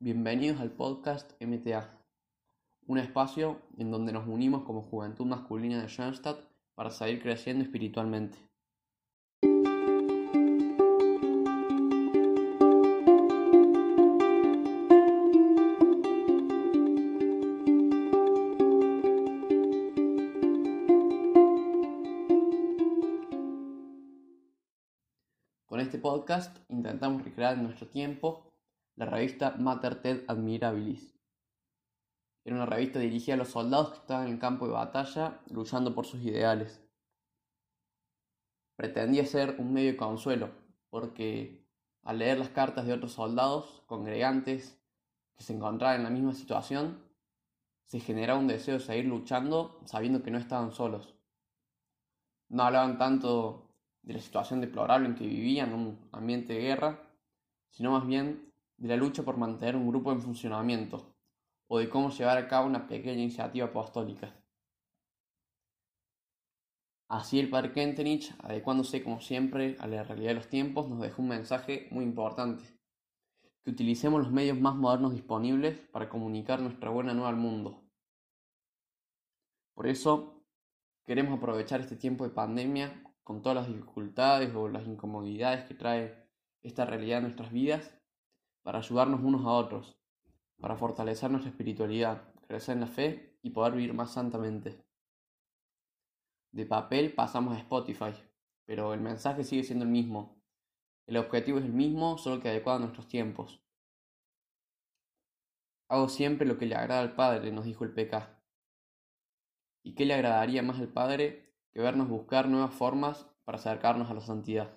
Bienvenidos al podcast MTA, un espacio en donde nos unimos como juventud masculina de Schoenstatt para seguir creciendo espiritualmente. Con este podcast intentamos recrear nuestro tiempo la revista Mater Ted Admirabilis. Era una revista dirigida a los soldados que estaban en el campo de batalla luchando por sus ideales. Pretendía ser un medio de consuelo, porque al leer las cartas de otros soldados, congregantes, que se encontraban en la misma situación, se generaba un deseo de seguir luchando sabiendo que no estaban solos. No hablaban tanto de la situación deplorable en que vivían, un ambiente de guerra, sino más bien de la lucha por mantener un grupo en funcionamiento o de cómo llevar a cabo una pequeña iniciativa apostólica. Así el padre Kentenich, adecuándose como siempre a la realidad de los tiempos, nos dejó un mensaje muy importante, que utilicemos los medios más modernos disponibles para comunicar nuestra buena nueva al mundo. Por eso, queremos aprovechar este tiempo de pandemia con todas las dificultades o las incomodidades que trae esta realidad en nuestras vidas para ayudarnos unos a otros, para fortalecer nuestra espiritualidad, crecer en la fe y poder vivir más santamente. De papel pasamos a Spotify, pero el mensaje sigue siendo el mismo. El objetivo es el mismo, solo que adecuado a nuestros tiempos. Hago siempre lo que le agrada al Padre, nos dijo el PK. ¿Y qué le agradaría más al Padre que vernos buscar nuevas formas para acercarnos a la santidad?